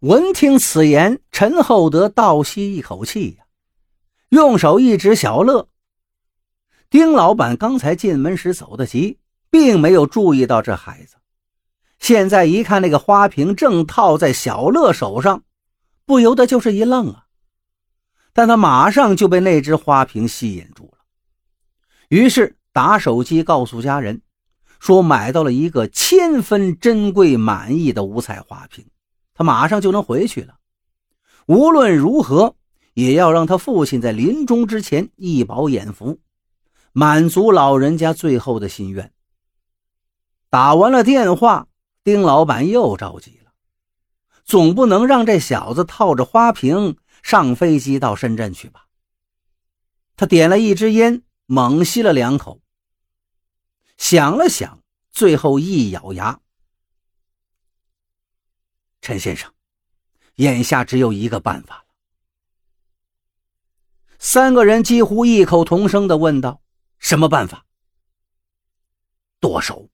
闻听此言，陈厚德倒吸一口气呀，用手一指小乐。丁老板刚才进门时走得急，并没有注意到这孩子，现在一看那个花瓶正套在小乐手上，不由得就是一愣啊。但他马上就被那只花瓶吸引住了，于是打手机告诉家人，说买到了一个千分珍贵满意的五彩花瓶。他马上就能回去了。无论如何，也要让他父亲在临终之前一饱眼福，满足老人家最后的心愿。打完了电话，丁老板又着急了，总不能让这小子套着花瓶上飞机到深圳去吧？他点了一支烟，猛吸了两口，想了想，最后一咬牙。陈先生，眼下只有一个办法了。三个人几乎异口同声的问道：“什么办法？”剁手。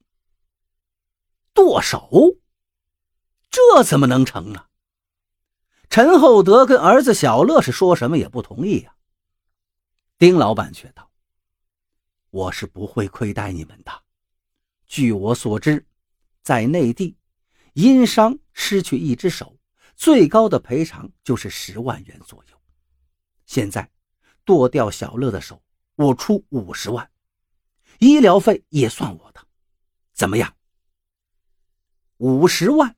剁手？这怎么能成呢？陈厚德跟儿子小乐是说什么也不同意呀。丁老板却道：“我是不会亏待你们的。据我所知，在内地。”因伤失去一只手，最高的赔偿就是十万元左右。现在剁掉小乐的手，我出五十万，医疗费也算我的，怎么样？五十万。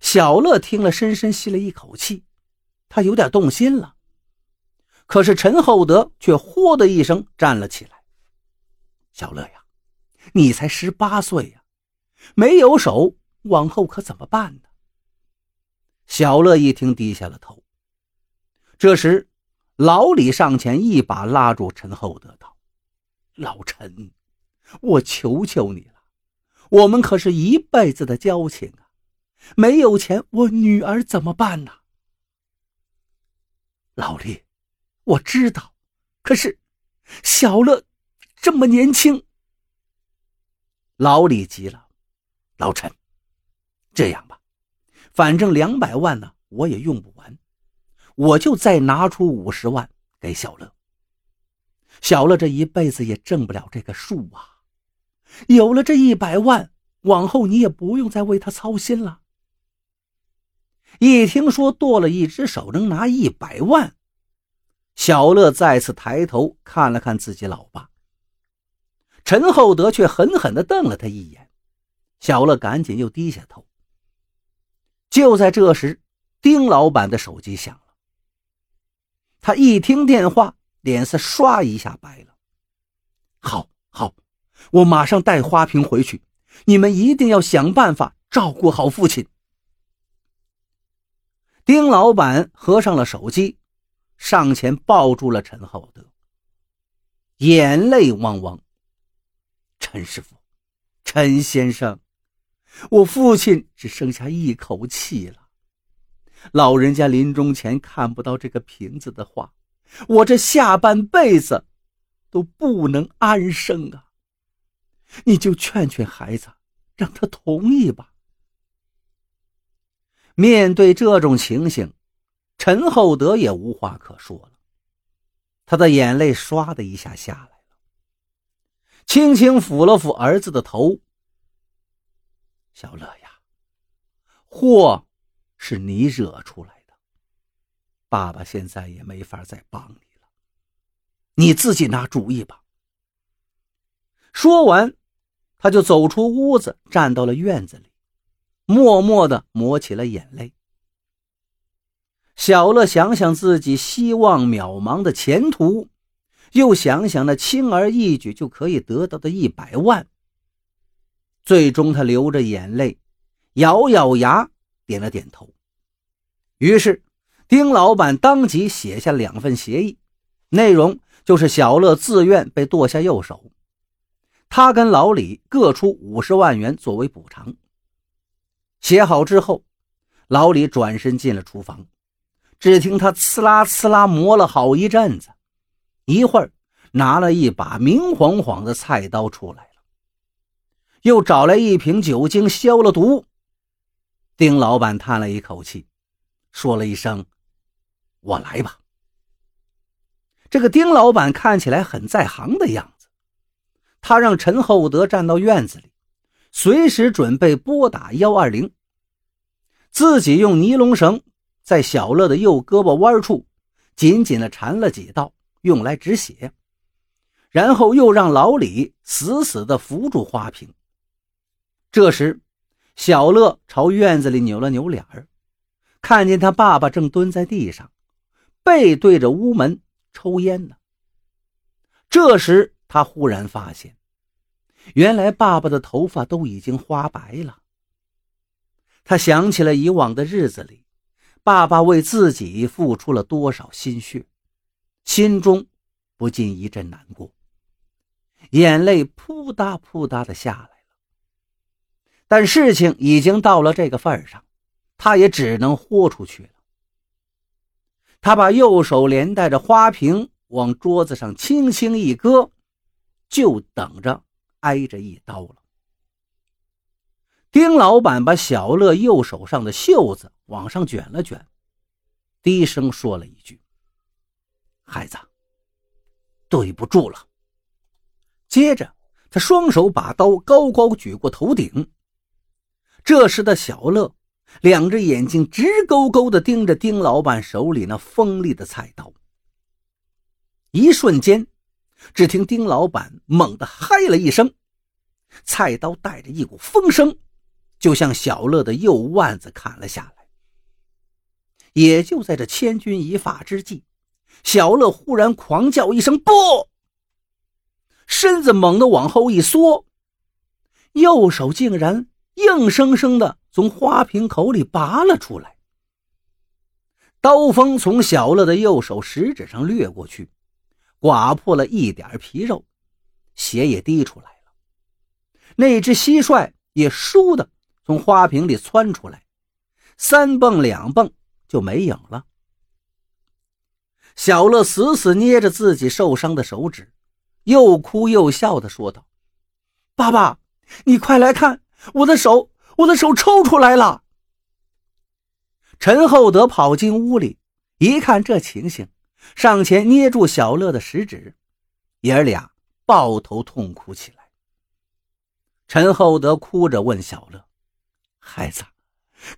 小乐听了，深深吸了一口气，他有点动心了。可是陈厚德却“呼”的一声站了起来：“小乐呀，你才十八岁呀，没有手。”往后可怎么办呢？小乐一听，低下了头。这时，老李上前一把拉住陈厚德，道：“老陈，我求求你了，我们可是一辈子的交情啊！没有钱，我女儿怎么办呢？”老李，我知道，可是小乐这么年轻。老李急了：“老陈。”这样吧，反正两百万呢，我也用不完，我就再拿出五十万给小乐。小乐这一辈子也挣不了这个数啊，有了这一百万，往后你也不用再为他操心了。一听说剁了一只手能拿一百万，小乐再次抬头看了看自己老爸，陈厚德却狠狠地瞪了他一眼，小乐赶紧又低下头。就在这时，丁老板的手机响了。他一听电话，脸色唰一下白了。好，好，我马上带花瓶回去。你们一定要想办法照顾好父亲。丁老板合上了手机，上前抱住了陈厚德，眼泪汪汪。陈师傅，陈先生。我父亲只剩下一口气了，老人家临终前看不到这个瓶子的话，我这下半辈子都不能安生啊！你就劝劝孩子，让他同意吧。面对这种情形，陈厚德也无话可说了，他的眼泪唰的一下下来了，轻轻抚了抚儿子的头。小乐呀，祸是你惹出来的，爸爸现在也没法再帮你了，你自己拿主意吧。说完，他就走出屋子，站到了院子里，默默的抹起了眼泪。小乐想想自己希望渺茫的前途，又想想那轻而易举就可以得到的一百万。最终，他流着眼泪，咬咬牙，点了点头。于是，丁老板当即写下两份协议，内容就是小乐自愿被剁下右手，他跟老李各出五十万元作为补偿。写好之后，老李转身进了厨房，只听他呲啦呲啦磨了好一阵子，一会儿拿了一把明晃晃的菜刀出来。又找来一瓶酒精消了毒。丁老板叹了一口气，说了一声：“我来吧。”这个丁老板看起来很在行的样子，他让陈厚德站到院子里，随时准备拨打幺二零。自己用尼龙绳在小乐的右胳膊弯处紧紧的缠了几道，用来止血。然后又让老李死死的扶住花瓶。这时，小乐朝院子里扭了扭脸儿，看见他爸爸正蹲在地上，背对着屋门。抽烟呢。这时，他忽然发现，原来爸爸的头发都已经花白了。他想起了以往的日子里，爸爸为自己付出了多少心血，心中不禁一阵难过，眼泪扑嗒扑嗒的下来。但事情已经到了这个份儿上，他也只能豁出去了。他把右手连带着花瓶往桌子上轻轻一搁，就等着挨着一刀了。丁老板把小乐右手上的袖子往上卷了卷，低声说了一句：“孩子，对不住了。”接着，他双手把刀高高举过头顶。这时的小乐。两只眼睛直勾勾地盯着丁老板手里那锋利的菜刀。一瞬间，只听丁老板猛地嗨了一声，菜刀带着一股风声，就向小乐的右腕子砍了下来。也就在这千钧一发之际，小乐忽然狂叫一声“不”，身子猛地往后一缩，右手竟然硬生生的。从花瓶口里拔了出来，刀锋从小乐的右手食指上掠过去，刮破了一点皮肉，血也滴出来了。那只蟋蟀也倏地从花瓶里窜出来，三蹦两蹦就没影了。小乐死死捏着自己受伤的手指，又哭又笑的说道：“爸爸，你快来看，我的手！”我的手抽出来了。陈厚德跑进屋里，一看这情形，上前捏住小乐的食指，爷儿俩抱头痛哭起来。陈厚德哭着问小乐：“孩子，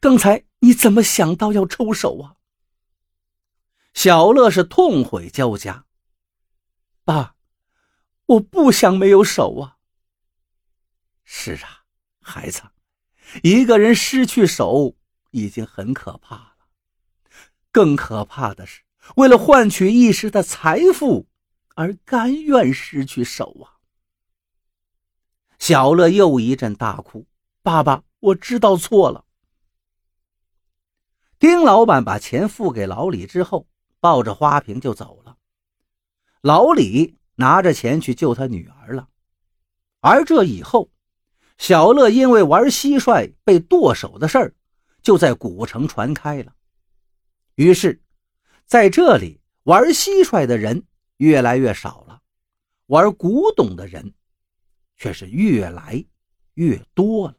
刚才你怎么想到要抽手啊？”小乐是痛悔交加：“爸，我不想没有手啊。”“是啊，孩子。”一个人失去手已经很可怕了，更可怕的是，为了换取一时的财富而甘愿失去手啊！小乐又一阵大哭：“爸爸，我知道错了。”丁老板把钱付给老李之后，抱着花瓶就走了。老李拿着钱去救他女儿了，而这以后。小乐因为玩蟋蟀被剁手的事儿，就在古城传开了。于是，在这里玩蟋蟀的人越来越少了，玩古董的人却是越来越多了。